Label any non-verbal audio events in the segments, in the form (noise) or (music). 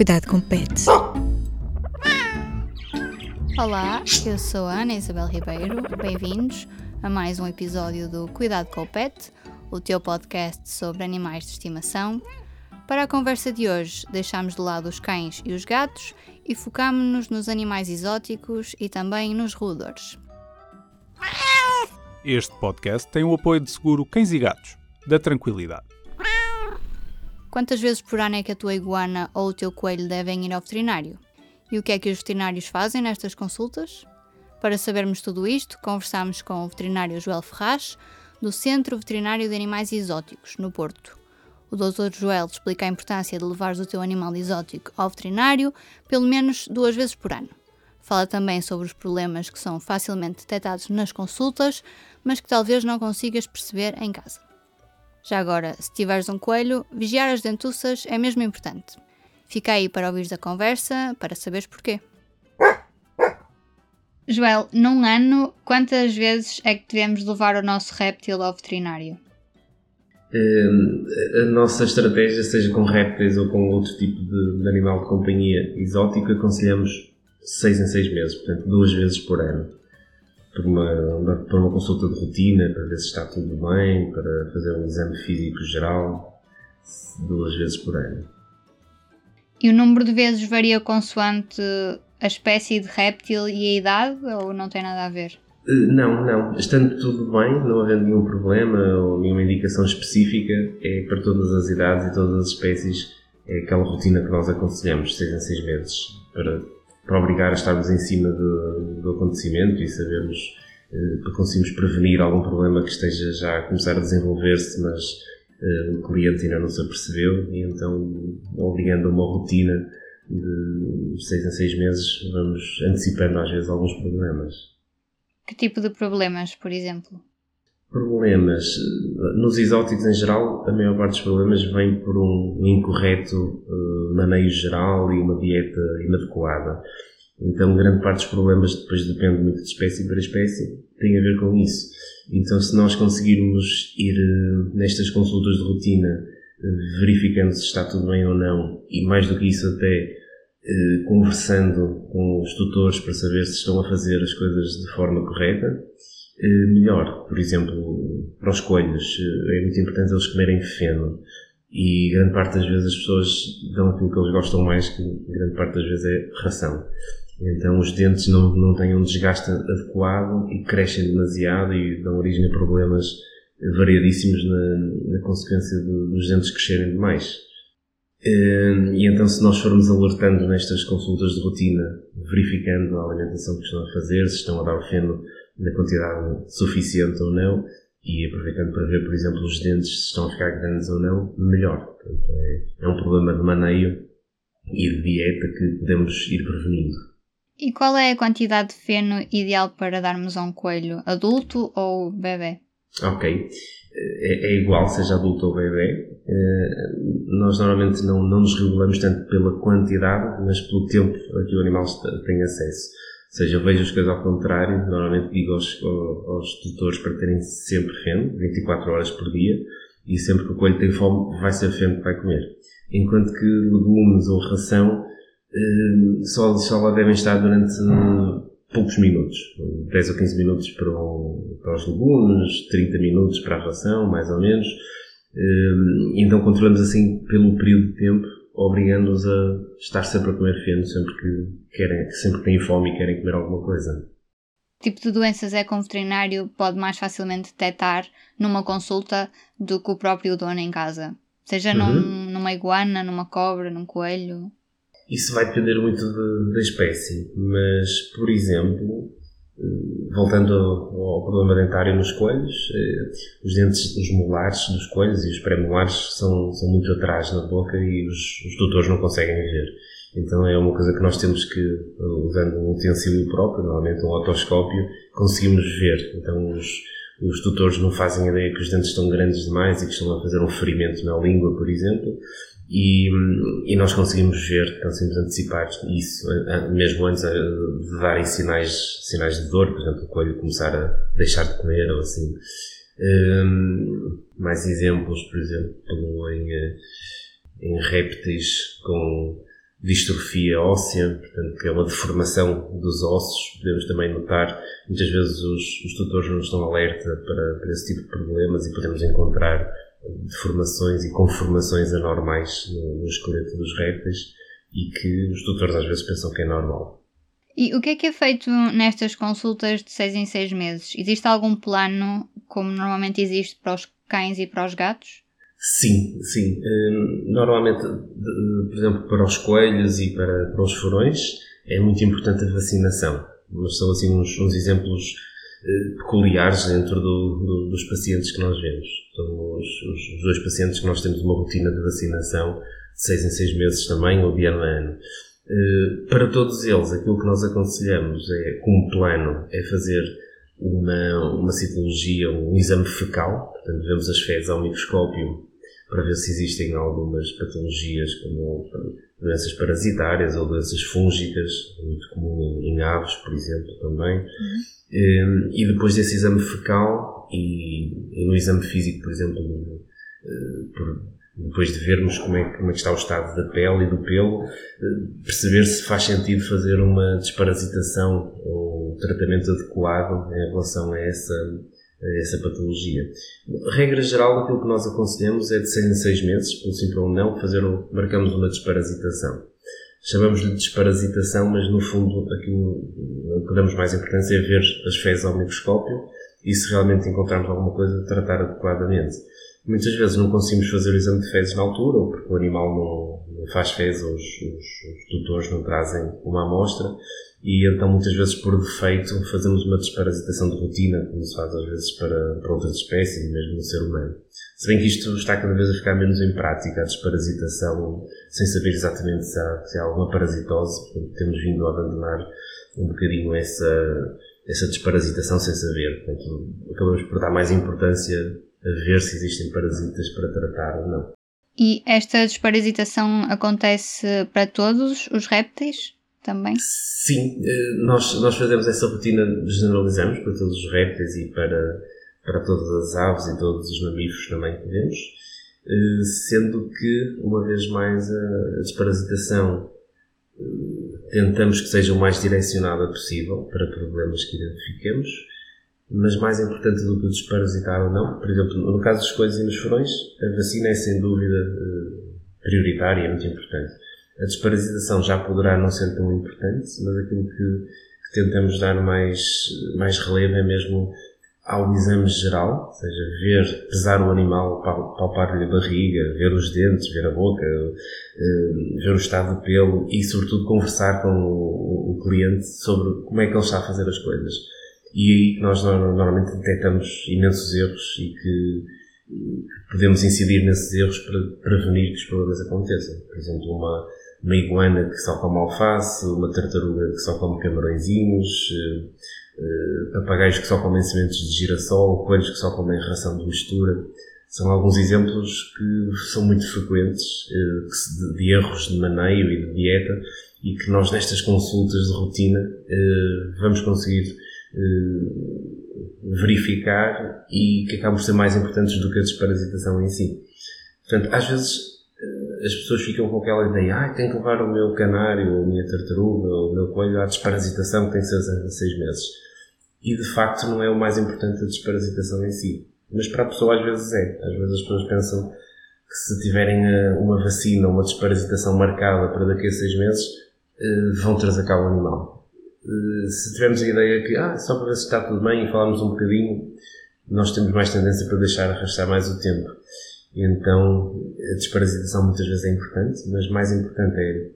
Cuidado com pets. Olá, eu sou a Ana Isabel Ribeiro. Bem-vindos a mais um episódio do Cuidado com o Pet, o teu podcast sobre animais de estimação. Para a conversa de hoje, deixamos de lado os cães e os gatos e focámos-nos nos animais exóticos e também nos roedores. Este podcast tem o apoio de seguro Cães e Gatos, da Tranquilidade. Quantas vezes por ano é que a tua iguana ou o teu coelho devem ir ao veterinário? E o que é que os veterinários fazem nestas consultas? Para sabermos tudo isto, conversamos com o veterinário Joel Ferraz, do Centro Veterinário de Animais Exóticos, no Porto. O Dr. Joel explica a importância de levares o teu animal exótico ao veterinário pelo menos duas vezes por ano. Fala também sobre os problemas que são facilmente detectados nas consultas, mas que talvez não consigas perceber em casa. Já agora, se tiveres um coelho, vigiar as dentuças é mesmo importante. Fica aí para ouvires a conversa, para saberes porquê. Joel, num ano, quantas vezes é que devemos levar o nosso réptil ao veterinário? a nossa estratégia, seja com répteis ou com outro tipo de, de animal de companhia exótico, aconselhamos 6 em 6 meses, portanto, duas vezes por ano para uma, para uma consulta de rotina, para ver se está tudo bem, para fazer um exame físico geral, duas vezes por ano. E o número de vezes varia consoante a espécie de réptil e a idade, ou não tem nada a ver? Eh, não, não. Estando tudo bem, não havendo nenhum problema ou nenhuma indicação específica, é para todas as idades e todas as espécies, é aquela rotina que nós aconselhamos, seis em seis meses, para para obrigar a estarmos em cima do, do acontecimento e sabermos eh, para conseguirmos prevenir algum problema que esteja já a começar a desenvolver-se, mas uh, o cliente ainda não se apercebeu e então obrigando a uma rotina de seis em seis meses vamos antecipando às vezes alguns problemas. Que tipo de problemas, por exemplo? Problemas. Nos exóticos em geral, a maior parte dos problemas vem por um incorreto uh, maneio geral e uma dieta inadequada. Então, grande parte dos problemas depois depende muito de espécie para espécie, tem a ver com isso. Então, se nós conseguirmos ir uh, nestas consultas de rotina, uh, verificando se está tudo bem ou não, e mais do que isso, até conversando com os tutores para saber se estão a fazer as coisas de forma correta, melhor. Por exemplo, para os coelhos, eh, é muito importante eles comerem feno. E grande parte das vezes as pessoas dão aquilo que eles gostam mais, que grande parte das vezes é ração. Então os dentes não, não têm um desgaste adequado e crescem demasiado e dão origem a problemas variadíssimos na, na consequência dos dentes crescerem demais. Eh, e então, se nós formos alertando nestas consultas de rotina, verificando a alimentação que estão a fazer, se estão a dar o feno na quantidade suficiente ou não, e aproveitando para ver, por exemplo, os dentes se estão a ficar grandes ou não, melhor. Portanto, é, é um problema de maneio e de dieta que podemos ir prevenindo. E qual é a quantidade de feno ideal para darmos a um coelho, adulto ou bebê? Ok. É, é igual, seja adulto ou bebê. Eh, nós normalmente não, não nos regulamos tanto pela quantidade, mas pelo tempo a que o animal tem acesso. Seja, eu vejo as coisas ao contrário, normalmente digo aos, aos tutores para terem sempre feno, 24 horas por dia, e sempre que o coelho tem fome, vai ser feno que vai comer. Enquanto que legumes ou ração eh, só, só lá devem estar durante poucos minutos, 10 ou 15 minutos para, o, para os legumes, 30 minutos para a ração, mais ou menos. Eh, então controlamos assim pelo período de tempo obrigando-os a estar sempre a comer feno, sempre que querem, sempre que têm fome e querem comer alguma coisa. Que tipo de doenças é que um veterinário pode mais facilmente detectar numa consulta do que o próprio dono em casa? Seja uhum. num, numa iguana, numa cobra, num coelho? Isso vai depender muito de, da espécie, mas, por exemplo, voltando ao, problema dentário nos coelhos, eh, os dentes, os molares dos coelhos e os pré-molares são, são muito atrás na boca e os, os doutores não conseguem ver. Então é uma coisa que nós temos que, usando um utensílio próprio, normalmente um otoscópio, conseguimos ver. Então os, os tutores não fazem ideia que os dentes estão grandes demais e que estão a fazer um ferimento na língua, por exemplo, e, e, nós conseguimos ver, conseguimos antecipar isso, mesmo antes de darem sinais, sinais de dor, por exemplo, o coelho começar a deixar de comer ou assim. Um, mais exemplos, por exemplo, em, em répteis com distrofia óssea, portanto, que é uma deformação dos ossos. Podemos também notar, muitas vezes os, os tutores nos dão alerta para, para esse tipo de problemas e podemos encontrar deformações e conformações anormais no, no esqueleto dos répteis e que os tutores às vezes pensam que é normal. E o que é que é feito nestas consultas de 6 em 6 meses? Existe algum plano, como normalmente existe para os cães e para os gatos? Sim, sim. Hum, normalmente, por exemplo, para os coelhos e para, para os furões, é muito importante a vacinação. Mas são assim uns, uns exemplos peculiares dentro do, do, dos pacientes que nós vemos. São os, os, os, dois pacientes que nós temos uma rotina de vacinação de seis em seis meses também, ou de ano a ano. Eh, para todos eles, aquilo que nós aconselhamos é, como plano, é fazer uma, uma citologia, um exame fecal, portanto, vemos as fezes ao microscópio para ver se existem algumas patologias como doenças parasitárias ou doenças fúngicas, muito comum em aves, por exemplo, também. Uhum. Ehm, e depois desse exame fecal e, e no exame físico, por exemplo, eh, depois de vermos como é, como é que está o estado da pele e do pelo, eh, perceber se faz sentido fazer uma desparasitação ou um tratamento adequado em relação a essa, essa patologia. Regra geral, aquilo que nós aconselhamos é de 6 em 6 meses, pelo simples ou não, fazer, marcamos uma desparasitação chamamos-lhe desparasitação, mas no fundo aquilo que damos mais importância é ver as fezes ao microscópio e se realmente encontrarmos alguma coisa, tratar adequadamente. Muitas vezes não conseguimos fazer o exame de fezes na altura, ou porque o animal não, não faz fezes, ou os, os, os tutores não trazem uma amostra, e então muitas vezes por defeito fazemos uma desparasitação de rotina, como se faz às vezes para, para outras espécies, mesmo no ser humano. Se bem que isto está cada vez a ficar menos em prática, a desparasitação, sem saber exatamente se há, se há alguma parasitose, portanto, temos vindo a abandonar um bocadinho essa, essa desparasitação sem saber. Portanto, acabamos por dar mais importância a ver se existem parasitas para tratar ou não. E esta desparasitação acontece para todos os répteis também? Sim, eh, nós, nós fazemos essa rotina, generalizamos para todos os répteis e para para todas as aves e todos os mamíferos também que vemos, eh, sendo que, uma vez mais, a desparasitação eh, tentamos que seja o mais direcionada possível para problemas que identifiquemos, mas mais importante do que desparasitar ou não, por exemplo, no caso dos coelhos e nos furões, a vacina é sem dúvida prioritária e é muito importante. A desparasitação já poderá não ser tão importante, mas aquilo que, que tentamos dar mais, mais relevo é mesmo ao exame geral, ou seja, ver, pesar o animal, palpar-lhe a barriga, ver os dentes, ver a boca, eh, ver o estado do pelo e, sobretudo, conversar com o, cliente sobre como é que ele está a fazer as coisas. E aí nós normalmente detectamos imensos erros e que podemos incidir nesses erros para prevenir que os problemas aconteçam. Por exemplo, uma, uma iguana que só come alface, uma tartaruga que só come camarõezinhos, eh, eh, papagaios que só comem sementes de girassol, coelhos que só comem ração de mistura. São alguns exemplos que são muito frequentes eh, de erros de maneio e de dieta e que nós nestas consultas de rotina vamos conseguir verificar e que acabam por ser mais importantes do que a desparasitação em si. Portanto, às vezes as pessoas ficam com aquela ideia, ah, tenho que levar o meu canário, a minha tartaruga, o meu coelho à desparasitação que tem seis, seis meses e de facto não é o mais importante a desparasitação em si. Mas para a pessoa às vezes é. Às vezes as pessoas pensam que se tiverem eh, uma vacina, uma desparasitação marcada para daqui a seis meses, eh, vão trazer cá o animal. Eh, se tivermos a ideia que, ah, só para ver se está tudo bem e falarmos um bocadinho, nós temos mais tendência para deixar arrastar mais o tempo. E então a desparasitação muitas vezes é importante, mas mais importante é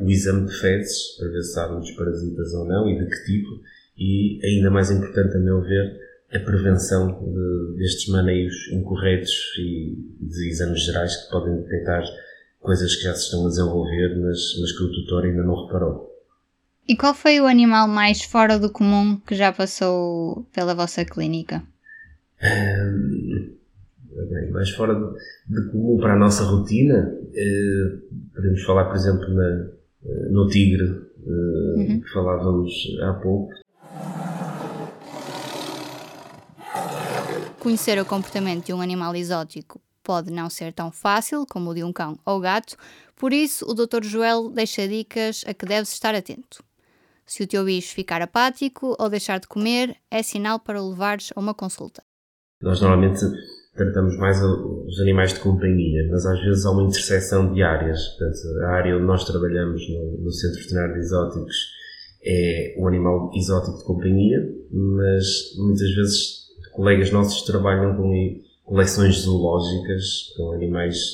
o exame de fezes, para ver se sabem parasitas ou não e de que tipo, e, ainda mais importante, a meu ver, a prevenção de, destes maneios incorretos e de exames gerais que podem detectar coisas que já se estão a desenvolver, mas, mas que o tutor ainda não reparou. E qual foi o animal mais fora do comum que já passou pela vossa clínica? Hum, mais fora de, de, comum para a nossa rotina, eh, podemos falar, por exemplo, na, no tigre, eh, uhum. que falávamos há pouco, Conhecer o comportamento de um animal exótico pode não ser tão fácil como o de um cão ou gato, por isso o Dr. Joel deixa dicas a que deves estar atento. Se o teu bicho ficar apático ou deixar de comer, é sinal para o levares a uma consulta. Nós normalmente tratamos mais os animais de companhia, mas às vezes há uma interseção de áreas. Portanto, a área onde nós trabalhamos no, no Centro Veterinário de Exóticos é um animal exótico de companhia, mas muitas vezes colegas nossos trabalham com coleções zoológicas, com animais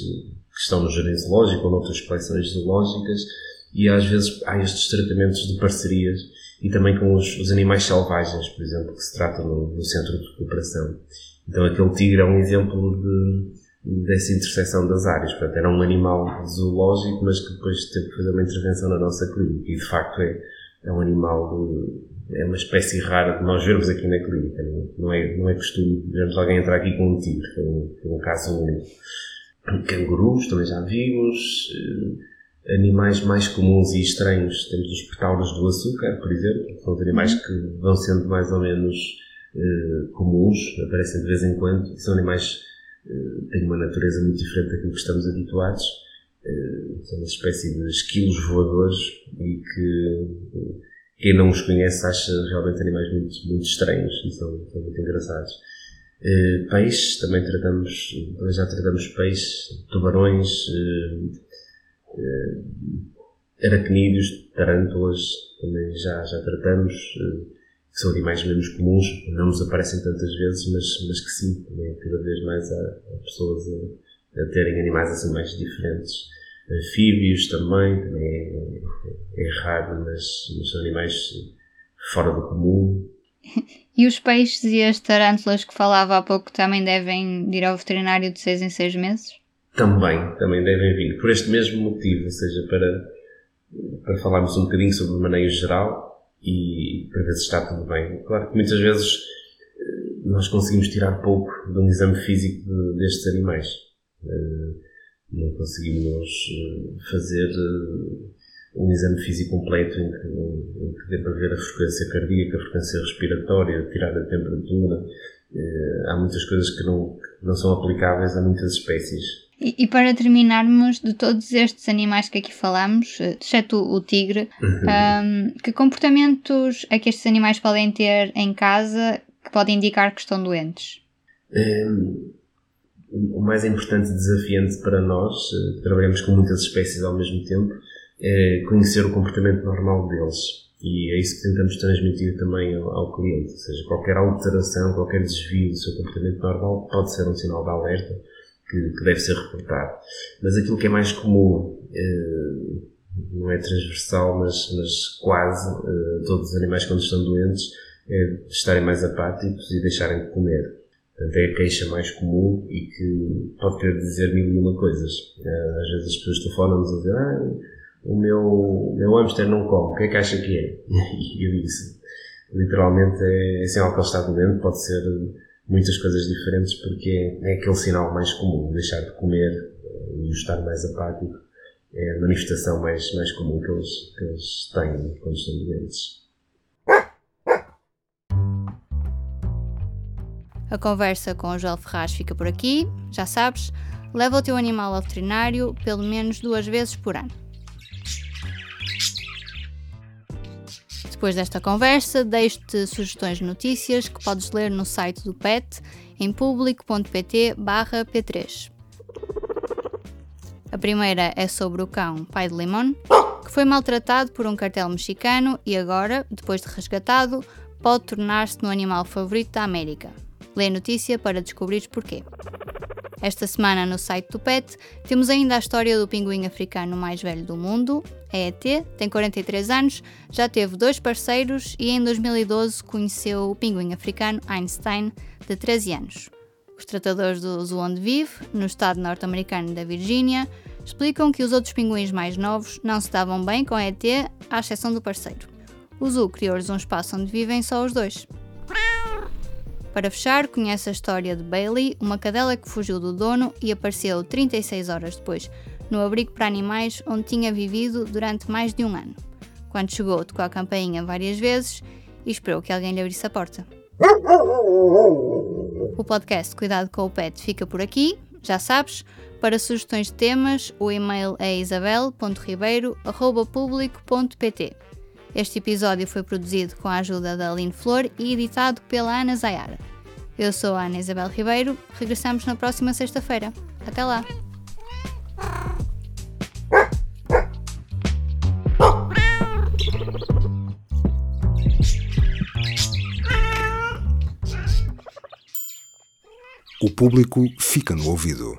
que estão no jardim zoológico ou noutras coleções zoológicas, e às vezes há estes tratamentos de parcerias e também com os, os animais selvagens, por exemplo, que se tratam no, no centro de recuperação. Então aquele tigre é um exemplo de, dessa interseção das áreas. Portanto, era um animal zoológico, mas que depois teve que fazer uma intervenção na nossa clínica. E de facto é, é um animal, é uma espécie rara de nós vermos aqui na clínica. Não é, não é costume vermos alguém entrar aqui com um tigre, foi um, um caso único. Cangurus também já vimos. Eh, animais mais comuns e estranhos, temos os petauros do açúcar, por exemplo, são os animais uhum. que vão sendo mais ou menos uh, comuns, aparecem de vez em quando, são animais que uh, têm uma natureza muito diferente daquilo que estamos habituados. Uh, são uma espécie de esquilos voadores e que quem não os conhece acha realmente animais muito, muito estranhos e são, são muito engraçados. Peixes, também tratamos, já tratamos peixes, tubarões, aracnídeos, tarântulas, também já, já tratamos que são animais menos comuns, não nos aparecem tantas vezes, mas, mas que sim, também cada vez mais há, há pessoas a, a, terem animais assim mais diferentes. Anfíbios também, também é, é, é raro, mas, mas, são animais fora do comum. (laughs) E os peixes e as tarântulas que falava há pouco também devem ir ao veterinário de 6 em 6 meses? Também, também devem vir. Por este mesmo motivo, ou seja, para, para falarmos um bocadinho sobre o maneio geral, e para ver se está tudo bem. Claro que muitas vezes eh, nós conseguimos tirar pouco de um exame físico de, destes animais. Eh, não conseguimos eh, fazer um exame físico completo em que, em que dê para ver a frequência cardíaca, a frequência respiratória, tirar a temperatura. Há muitas coisas que não, que não são aplicáveis a muitas espécies e, e, para terminarmos, de todos estes animais que aqui falamos, exceto o, tigre, um, que comportamentos é que estes animais podem ter em casa que podem indicar que estão doentes? Um, o mais importante desafiante para nós, que eh, trabalhamos com muitas espécies ao mesmo tempo, é conhecer o comportamento normal deles. E é isso que tentamos transmitir também ao, ao cliente. Ou seja, qualquer alteração, qualquer desvio do seu comportamento normal pode ser um sinal de alerta que, que, deve ser reportado. Mas aquilo que é mais comum, eh, não é transversal, mas, mas quase, eh, todos os animais quando estão doentes, é estarem mais apáticos e deixarem de comer. Portanto, é a queixa mais comum e que pode querer dizer mil e uma coisas. Eh, às vezes as pessoas telefonam-nos a dizer ah, o meu, o meu hamster não come, o que é que acha que é? (laughs) E eu disse, literalmente é, é sinal que ele está doente, pode ser muitas coisas diferentes porque é, aquele sinal mais comum, deixar de comer e estar mais apático é a manifestação mais, mais comum que eles, que eles têm quando estão doentes. A conversa com o Joel Ferraz fica por aqui. Já sabes, leva o teu animal ao veterinário pelo menos duas vezes por ano. Depois desta conversa, deixo-te sugestões de notícias que podes ler no site do PET em público.pt/p3. A primeira é sobre o cão Pai de Limon, que foi maltratado por um cartel mexicano e agora, depois de resgatado, pode tornar-se no animal favorito da América. Lê a notícia para descobrires porquê. Esta semana no site do PET temos ainda a história do pinguim africano mais velho do mundo, a ET, tem 43 anos, já teve dois parceiros e em 2012 conheceu o pinguim africano Einstein, de 13 anos. Os tratadores do zoo onde vive, no estado norte-americano da Virgínia, explicam que os outros pinguins mais novos não se davam bem com ET, à exceção do parceiro. O zoo criou-lhes um espaço onde vivem só os dois. Para fechar, conhece a história de Bailey, uma cadela que fugiu do dono e apareceu 36 horas depois no abrigo para animais onde tinha vivido durante mais de um ano. Quando chegou, tocou a campainha várias vezes e esperou que alguém lhe abrisse a porta. O podcast Cuidado com o Pet fica por aqui. Já sabes, para sugestões de temas, o e-mail é isabel.ribeiro.público.pt. Este episódio foi produzido com a ajuda da Aline Flor e editado pela Ana Zayara. Eu sou a Ana Isabel Ribeiro, regressamos na próxima sexta-feira. Até lá! O público fica no ouvido.